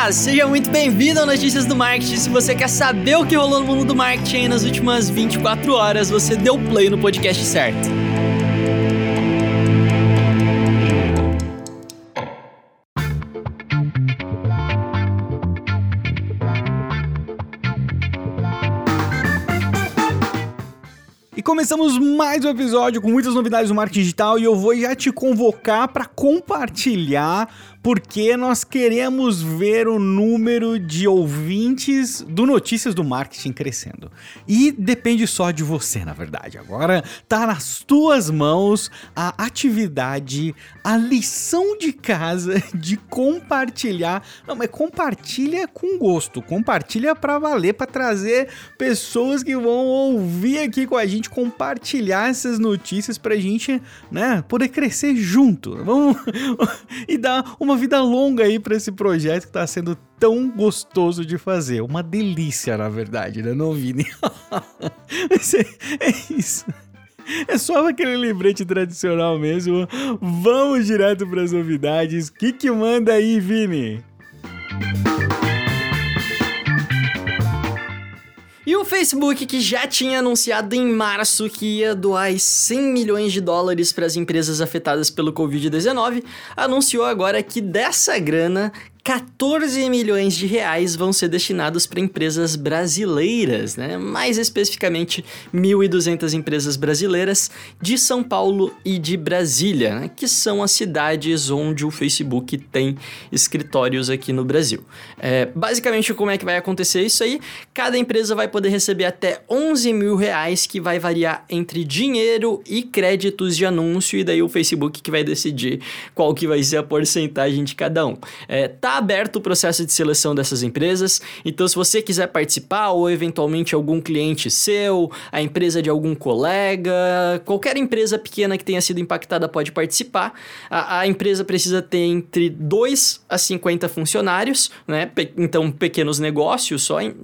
Olá, seja muito bem-vindo ao Notícias do Marketing. Se você quer saber o que rolou no mundo do marketing nas últimas 24 horas, você deu play no podcast certo. E começamos mais um episódio com muitas novidades do marketing digital e eu vou já te convocar para compartilhar porque nós queremos ver o número de ouvintes do Notícias do Marketing crescendo. E depende só de você, na verdade. Agora tá nas tuas mãos a atividade, a lição de casa de compartilhar. Não, mas compartilha com gosto, compartilha para valer, para trazer pessoas que vão ouvir aqui com a gente, compartilhar essas notícias pra gente, né, poder crescer junto. Vamos e dar uma uma vida longa aí para esse projeto que tá sendo tão gostoso de fazer. Uma delícia, na verdade, né, não, Vini? é, é isso. É só aquele lembrete tradicional mesmo. Vamos direto para as novidades. O que, que manda aí, Vini? E o Facebook, que já tinha anunciado em março que ia doar 100 milhões de dólares para as empresas afetadas pelo Covid-19, anunciou agora que dessa grana, 14 milhões de reais vão ser destinados para empresas brasileiras, né? mais especificamente 1.200 empresas brasileiras de São Paulo e de Brasília, né? que são as cidades onde o Facebook tem escritórios aqui no Brasil. É, basicamente, como é que vai acontecer isso aí? Cada empresa vai poder receber até 11 mil reais, que vai variar entre dinheiro e créditos de anúncio, e daí o Facebook que vai decidir qual que vai ser a porcentagem de cada um. É, tá Está aberto o processo de seleção dessas empresas, então se você quiser participar ou eventualmente algum cliente seu, a empresa de algum colega, qualquer empresa pequena que tenha sido impactada pode participar. A, a empresa precisa ter entre 2 a 50 funcionários, né? Pe então pequenos negócios só, em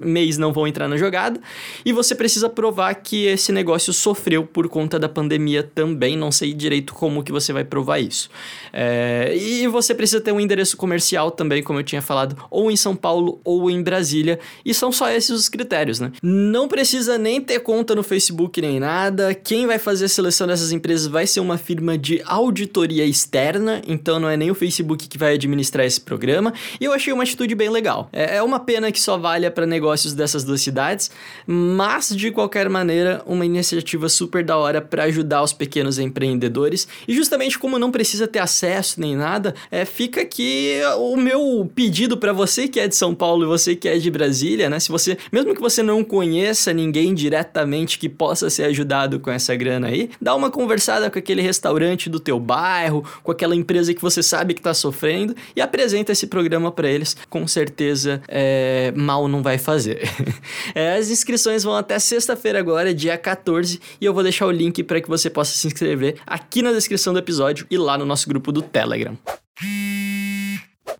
mês não vão entrar na jogada, e você precisa provar que esse negócio sofreu por conta da pandemia também, não sei direito como que você vai provar isso. É, e você precisa ter um endereço comercial comercial também, como eu tinha falado, ou em São Paulo ou em Brasília, e são só esses os critérios, né? Não precisa nem ter conta no Facebook nem nada. Quem vai fazer a seleção dessas empresas vai ser uma firma de auditoria externa, então não é nem o Facebook que vai administrar esse programa. E eu achei uma atitude bem legal. É, é uma pena que só valha para negócios dessas duas cidades, mas de qualquer maneira, uma iniciativa super da hora para ajudar os pequenos empreendedores. E justamente como não precisa ter acesso nem nada, é, fica aqui o meu pedido para você que é de São Paulo e você que é de Brasília, né? Se você, mesmo que você não conheça ninguém diretamente que possa ser ajudado com essa grana aí, dá uma conversada com aquele restaurante do teu bairro, com aquela empresa que você sabe que tá sofrendo e apresenta esse programa para eles. Com certeza, é, mal não vai fazer. é, as inscrições vão até sexta-feira agora, dia 14, e eu vou deixar o link para que você possa se inscrever aqui na descrição do episódio e lá no nosso grupo do Telegram.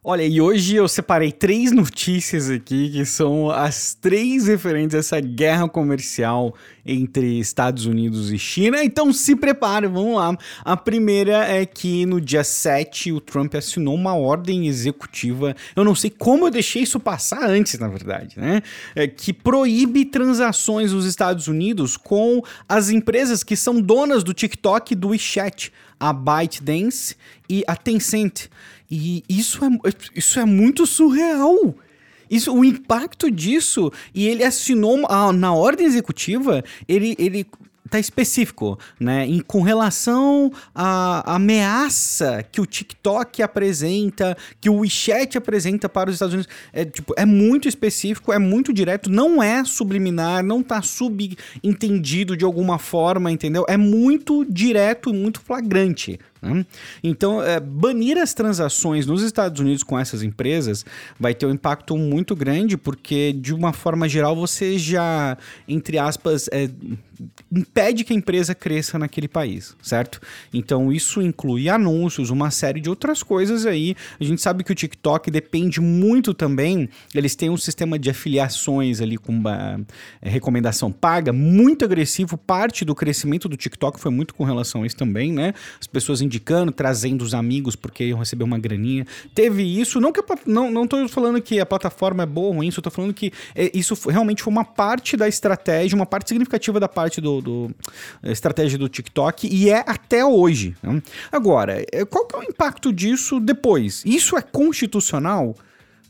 Olha, e hoje eu separei três notícias aqui que são as três referentes a essa guerra comercial entre Estados Unidos e China. Então se prepare, vamos lá. A primeira é que no dia 7 o Trump assinou uma ordem executiva. Eu não sei como eu deixei isso passar antes, na verdade, né? É, que proíbe transações nos Estados Unidos com as empresas que são donas do TikTok e do WeChat, a ByteDance e a Tencent. E isso é, isso é muito surreal. Isso, o impacto disso, e ele assinou ah, na ordem executiva, ele, ele tá específico, né? E com relação à ameaça que o TikTok apresenta, que o WeChat apresenta para os Estados Unidos, é, tipo, é muito específico, é muito direto, não é subliminar, não tá subentendido de alguma forma, entendeu? É muito direto e muito flagrante. Né? Então, é, banir as transações nos Estados Unidos com essas empresas vai ter um impacto muito grande, porque de uma forma geral você já, entre aspas, é, impede que a empresa cresça naquele país, certo? Então isso inclui anúncios, uma série de outras coisas aí. A gente sabe que o TikTok depende muito também, eles têm um sistema de afiliações ali com uma é, recomendação paga muito agressivo. Parte do crescimento do TikTok foi muito com relação a isso também, né? As pessoas reivindicando, trazendo os amigos porque iam receber uma graninha. Teve isso, não que não, não tô falando que a plataforma é boa ou ruim, só tô falando que é, isso realmente foi uma parte da estratégia, uma parte significativa da parte do, do estratégia do TikTok e é até hoje. Né? Agora, é, qual que é o impacto disso depois? Isso é constitucional?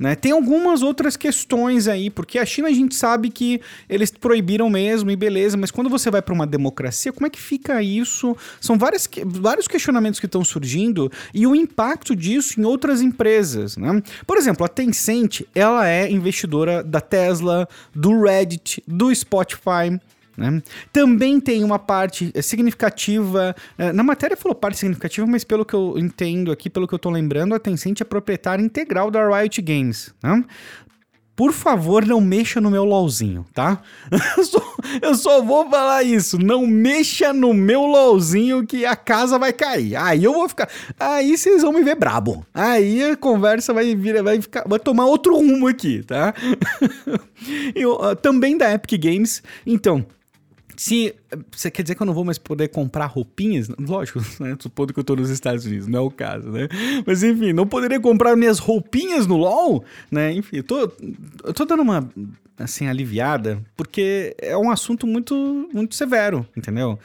Né? Tem algumas outras questões aí, porque a China a gente sabe que eles proibiram mesmo e beleza, mas quando você vai para uma democracia, como é que fica isso? São várias, vários questionamentos que estão surgindo e o impacto disso em outras empresas. Né? Por exemplo, a Tencent ela é investidora da Tesla, do Reddit, do Spotify. Né? Também tem uma parte eh, significativa. Eh, na matéria falou parte significativa, mas pelo que eu entendo aqui, pelo que eu tô lembrando, a Tencent é proprietária integral da Riot Games. Né? Por favor, não mexa no meu LOLzinho, tá? Eu só, eu só, vou falar isso. Não mexa no meu LOLzinho que a casa vai cair. Aí eu vou ficar. Aí vocês vão me ver brabo. Aí a conversa vai vir, vai ficar. Vai tomar outro rumo aqui, tá? eu, também da Epic Games. Então, se. Você quer dizer que eu não vou mais poder comprar roupinhas? Lógico, né? Supondo que eu tô nos Estados Unidos, não é o caso, né? Mas enfim, não poderia comprar minhas roupinhas no LOL, né? Enfim, eu tô, eu tô dando uma assim aliviada, porque é um assunto muito muito severo, entendeu?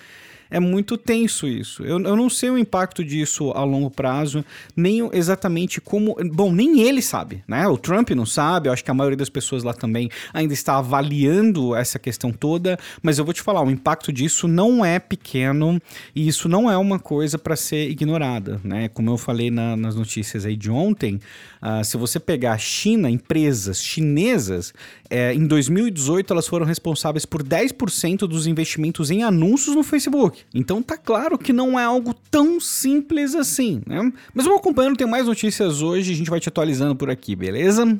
É muito tenso isso. Eu, eu não sei o impacto disso a longo prazo, nem exatamente como. Bom, nem ele sabe, né? O Trump não sabe, eu acho que a maioria das pessoas lá também ainda está avaliando essa questão toda, mas eu vou te falar, o impacto disso não é pequeno e isso não é uma coisa para ser ignorada, né? Como eu falei na, nas notícias aí de ontem, uh, se você pegar a China, empresas chinesas, é, em 2018 elas foram responsáveis por 10% dos investimentos em anúncios no Facebook. Então tá claro que não é algo tão simples assim, né? Mas vamos acompanhando, tem mais notícias hoje, a gente vai te atualizando por aqui, beleza?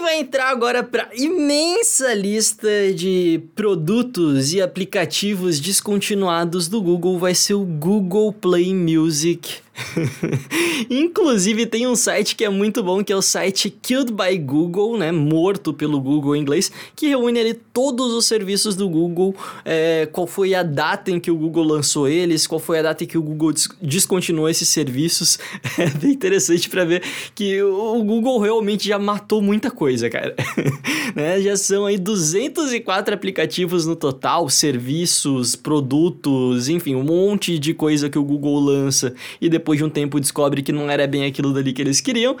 E quem vai entrar agora para imensa lista de produtos e aplicativos descontinuados do Google vai ser o Google Play Music Inclusive tem um site que é muito bom, que é o site Killed by Google, né? Morto pelo Google em inglês, que reúne ali todos os serviços do Google, é, qual foi a data em que o Google lançou eles, qual foi a data em que o Google des descontinuou esses serviços. É bem interessante para ver que o Google realmente já matou muita coisa, cara. né? Já são aí 204 aplicativos no total, serviços, produtos, enfim, um monte de coisa que o Google lança e depois depois de um tempo descobre que não era bem aquilo dali que eles queriam.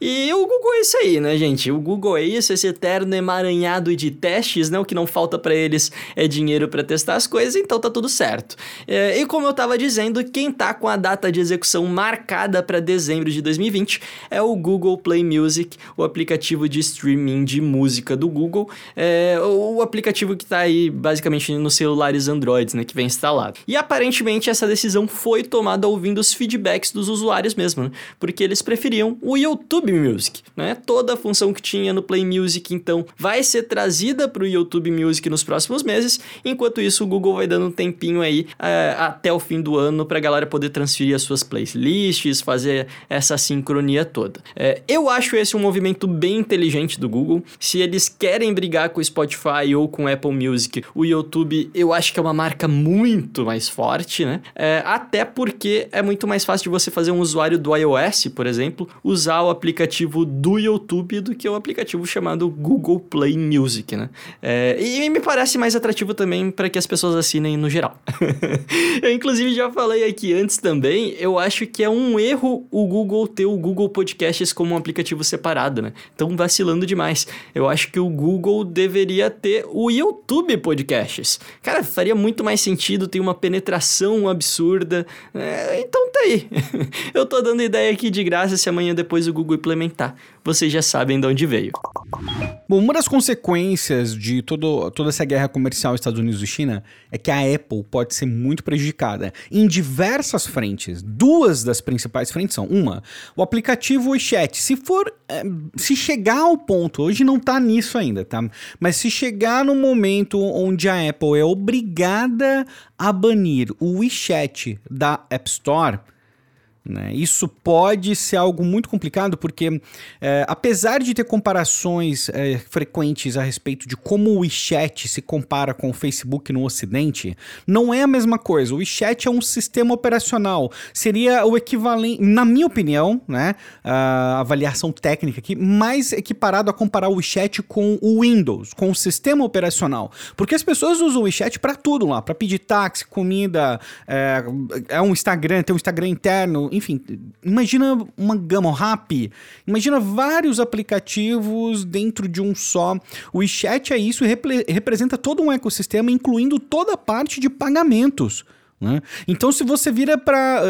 E o Google é isso aí, né, gente? O Google é isso, esse eterno emaranhado de testes, né? O que não falta para eles é dinheiro para testar as coisas, então tá tudo certo. É, e como eu tava dizendo, quem tá com a data de execução marcada para dezembro de 2020 é o Google Play Music, o aplicativo de streaming de música do Google, é, o aplicativo que tá aí basicamente nos celulares Androids, né, que vem instalado. E aparentemente essa decisão foi tomada ouvindo os feedbacks dos usuários mesmo, né? Porque eles preferiam o YouTube Music, né? Toda a função que tinha no Play Music, então, vai ser trazida para o YouTube Music nos próximos meses. Enquanto isso, o Google vai dando um tempinho aí uh, até o fim do ano para a galera poder transferir as suas playlists, fazer essa sincronia toda. É, eu acho esse um movimento bem inteligente do Google. Se eles querem brigar com o Spotify ou com o Apple Music, o YouTube eu acho que é uma marca muito mais forte, né? É, até porque é muito mais fácil de você fazer um usuário do iOS, por exemplo, usar o aplicativo do YouTube do que o aplicativo chamado Google Play Music, né? É, e me parece mais atrativo também para que as pessoas assinem no geral. eu, inclusive, já falei aqui antes também, eu acho que é um erro o Google ter o Google Podcasts como um aplicativo separado, né? Então, vacilando demais. Eu acho que o Google deveria ter o YouTube Podcasts. Cara, faria muito mais sentido, tem uma penetração absurda. É, então tá aí. Eu tô dando ideia aqui de graça se amanhã depois o Google implementar. Vocês já sabem de onde veio. Bom, uma das consequências de todo, toda essa guerra comercial Estados Unidos e China é que a Apple pode ser muito prejudicada em diversas frentes. Duas das principais frentes são: uma, o aplicativo WeChat. Se for. É, se chegar ao ponto, hoje não tá nisso ainda, tá? Mas se chegar no momento onde a Apple é obrigada a banir o WeChat da App Store Né? Isso pode ser algo muito complicado, porque é, apesar de ter comparações é, frequentes a respeito de como o WeChat se compara com o Facebook no Ocidente, não é a mesma coisa. O WeChat é um sistema operacional, seria o equivalente, na minha opinião, né, a avaliação técnica aqui, mais equiparado a comparar o WeChat com o Windows, com o sistema operacional, porque as pessoas usam o WeChat para tudo lá, para pedir táxi, comida, é, é um Instagram, tem um Instagram interno enfim, imagina uma gama, rap, imagina vários aplicativos dentro de um só. O WeChat é isso e repre representa todo um ecossistema, incluindo toda a parte de pagamentos. Né? Então, se você vira para,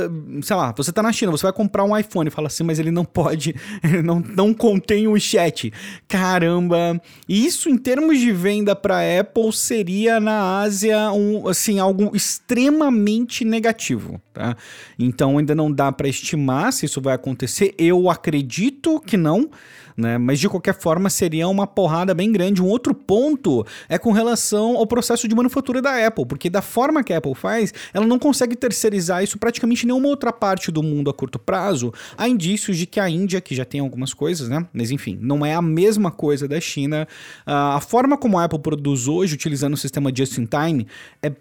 sei lá, você tá na China, você vai comprar um iPhone e fala assim, mas ele não pode, ele não, não contém o chat. Caramba! Isso em termos de venda para Apple seria na Ásia um, assim, algo extremamente negativo, tá? Então, ainda não dá para estimar se isso vai acontecer. Eu acredito que não né? Mas de qualquer forma seria uma porrada bem grande. Um outro ponto é com relação ao processo de manufatura da Apple, porque da forma que a Apple faz, ela não consegue terceirizar isso praticamente nenhuma outra parte do mundo a curto prazo. Há indícios de que a Índia, que já tem algumas coisas, né? Mas enfim, não é a mesma coisa da China. Uh, a forma como a Apple produz hoje, utilizando o sistema just in time, é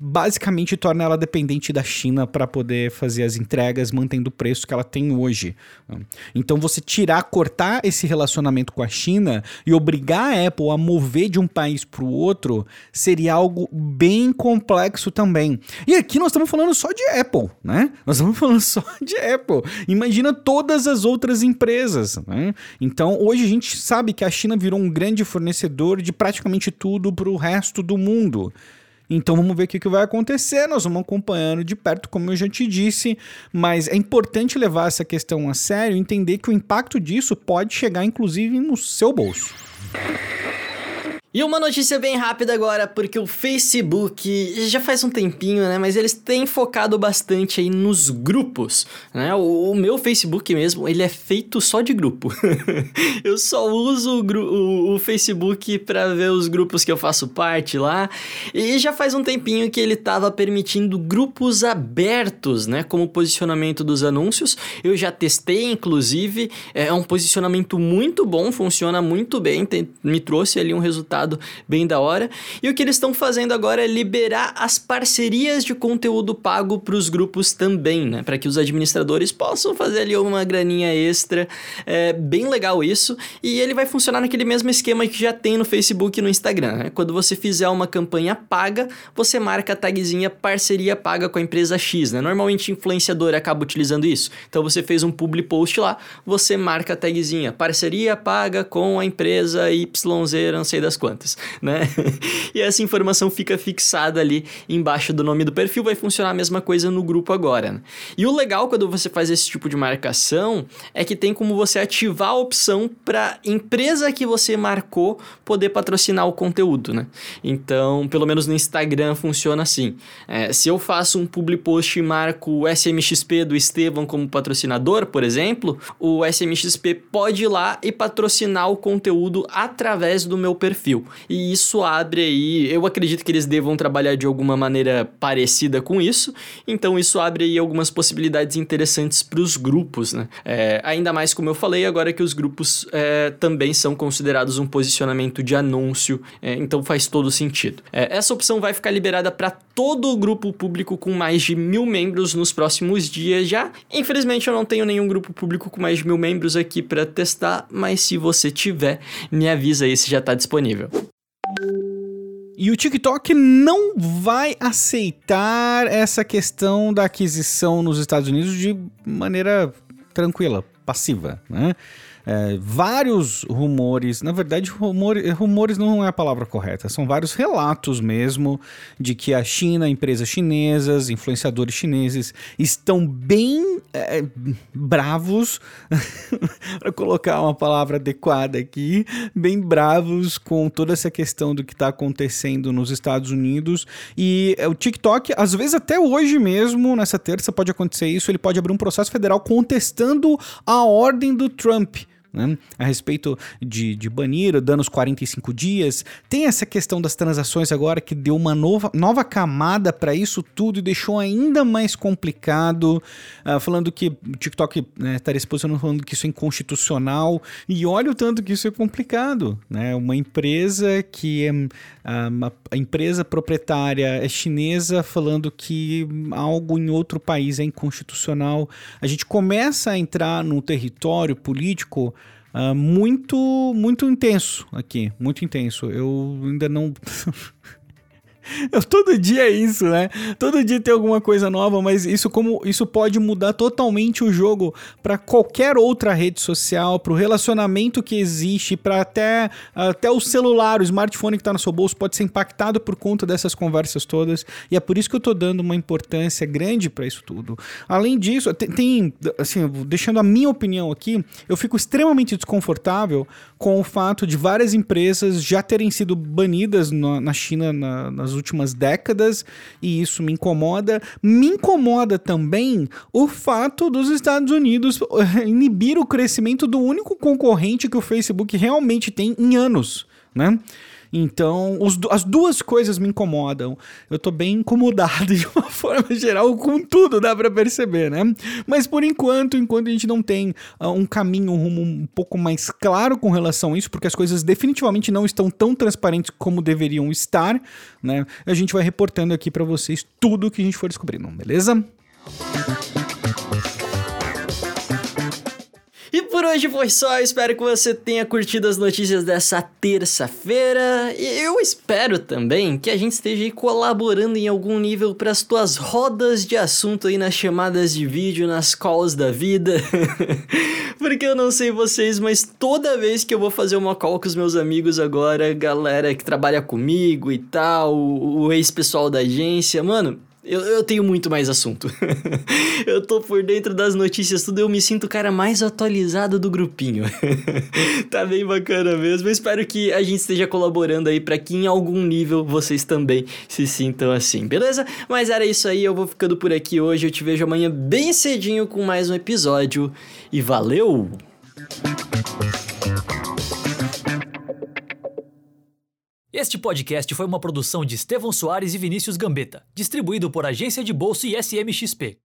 basicamente torna ela dependente da China para poder fazer as entregas, mantendo o preço que ela tem hoje. Então você tirar, cortar esse esse relacionamento com a China e obrigar a Apple a mover de um país para o outro seria algo bem complexo também. E aqui nós estamos falando só de Apple, né? Nós estamos falando só de Apple. Imagina todas as outras empresas, né? Então, hoje a gente sabe que a China virou um grande fornecedor de praticamente tudo para o resto do mundo. Então vamos ver o que, vai acontecer. Nós vamos acompanhando de perto, como eu já te disse, mas é importante levar essa questão a sério e entender que o impacto disso pode chegar inclusive no seu bolso. E uma notícia bem rápida agora, porque o Facebook já faz um tempinho, né? Mas eles têm focado bastante aí nos grupos, né? O, o meu Facebook mesmo, ele é feito só de grupo. eu só uso o, o, o Facebook para ver os grupos que eu faço parte lá. E já faz um tempinho que ele tava permitindo grupos abertos, né? Como posicionamento dos anúncios. Eu já testei, inclusive, é um posicionamento muito bom, funciona muito bem, tem, me trouxe ali um resultado resultado bem da hora. E o que eles estão fazendo agora é liberar as parcerias de conteúdo pago para os grupos também, né? Para que os administradores possam fazer ali uma graninha extra. É bem legal isso. E ele vai funcionar naquele mesmo esquema que já tem no Facebook e no Instagram. Né? Quando você fizer uma campanha paga, você marca a tagzinha parceria paga com a empresa X, né? Normalmente influenciador acaba utilizando isso. Então você fez um public post lá, você marca a tagzinha parceria paga com a empresa YZ, não sei das quantas né? e essa informação fica fixada ali embaixo do nome do perfil, vai funcionar a mesma coisa no grupo agora. Né? E o legal quando você faz esse tipo de marcação é que tem como você ativar a opção para empresa que você marcou poder patrocinar o conteúdo, né? Então, pelo menos no Instagram funciona assim. É, se eu faço um public post e marco o SMXP do Estevam como patrocinador, por exemplo, o SMXP pode ir lá e patrocinar o conteúdo através do meu perfil. E isso abre aí, eu acredito que eles devam trabalhar de alguma maneira parecida com isso, então isso abre aí algumas possibilidades interessantes para os grupos, né? É, ainda mais como eu falei, agora que os grupos é, também são considerados um posicionamento de anúncio, é, então faz todo sentido. É, essa opção vai ficar liberada para todo o grupo público com mais de mil membros nos próximos dias já. Infelizmente eu não tenho nenhum grupo público com mais de mil membros aqui para testar, mas se você tiver, me avisa aí se já está disponível. E o TikTok não vai aceitar essa questão da aquisição nos Estados Unidos de maneira tranquila, passiva, né? É, vários rumores, na verdade, rumores, rumores não é a palavra correta, são vários relatos mesmo de que a China, empresas chinesas, influenciadores chineses estão bem é, bravos, para colocar uma palavra adequada aqui, bem bravos com toda essa questão do que está acontecendo nos Estados Unidos. E é, o TikTok, às vezes até hoje mesmo, nessa terça, pode acontecer isso, ele pode abrir um processo federal contestando a ordem do Trump né? A respeito de, de banir, danos 45 dias. Tem essa questão das transações agora que deu uma nova, nova camada para isso tudo e deixou ainda mais complicado. Uh, falando que o TikTok né, estaria se posicionando falando que isso é inconstitucional. E olha o tanto que isso é complicado. Né? Uma empresa que é. Uh, a empresa proprietária é chinesa falando que algo em outro país é inconstitucional. A gente começa a entrar num território político uh, muito, muito intenso aqui, muito intenso. Eu ainda não. Eu, todo dia é isso, né? Todo dia tem alguma coisa nova, mas isso como isso pode mudar totalmente o jogo para qualquer outra rede social, para o relacionamento que existe, para até até o celular, o smartphone que está no seu bolso pode ser impactado por conta dessas conversas todas. E é por isso que eu tô dando uma importância grande para isso tudo. Além disso, tem, tem assim, deixando a minha opinião aqui, eu fico extremamente desconfortável com o fato de várias empresas já terem sido banidas na, na China na, nas últimas décadas e isso me incomoda. Me incomoda também o fato dos Estados Unidos eh, inibir o crescimento do único concorrente que o Facebook realmente tem em anos, né? Então, os, as duas coisas me incomodam. Eu tô bem incomodado de uma forma geral com tudo, dá para perceber, né? Mas por enquanto, enquanto a gente não tem uh, um caminho, um rumo um pouco mais claro com relação a isso, porque as coisas definitivamente não estão tão transparentes como deveriam estar, né? A gente vai reportando aqui para vocês tudo que a gente for descobrindo, beleza? Por hoje foi só, espero que você tenha curtido as notícias dessa terça-feira. E eu espero também que a gente esteja aí colaborando em algum nível para as tuas rodas de assunto aí nas chamadas de vídeo, nas calls da vida. Porque eu não sei vocês, mas toda vez que eu vou fazer uma call com os meus amigos agora, galera que trabalha comigo e tal, o, ex-pessoal da agência, mano, eu, eu tenho muito mais assunto. eu tô por dentro das notícias, tudo. Eu me sinto o cara mais atualizado do grupinho. tá bem bacana mesmo. Eu espero que a gente esteja colaborando aí para que em algum nível vocês também se sintam assim, beleza? Mas era isso aí. Eu vou ficando por aqui hoje. Eu te vejo amanhã bem cedinho com mais um episódio. E valeu! Este podcast foi uma produção de Estevão Soares e Vinícius Gambetta, distribuído por Agência de Bolsa e SMXP.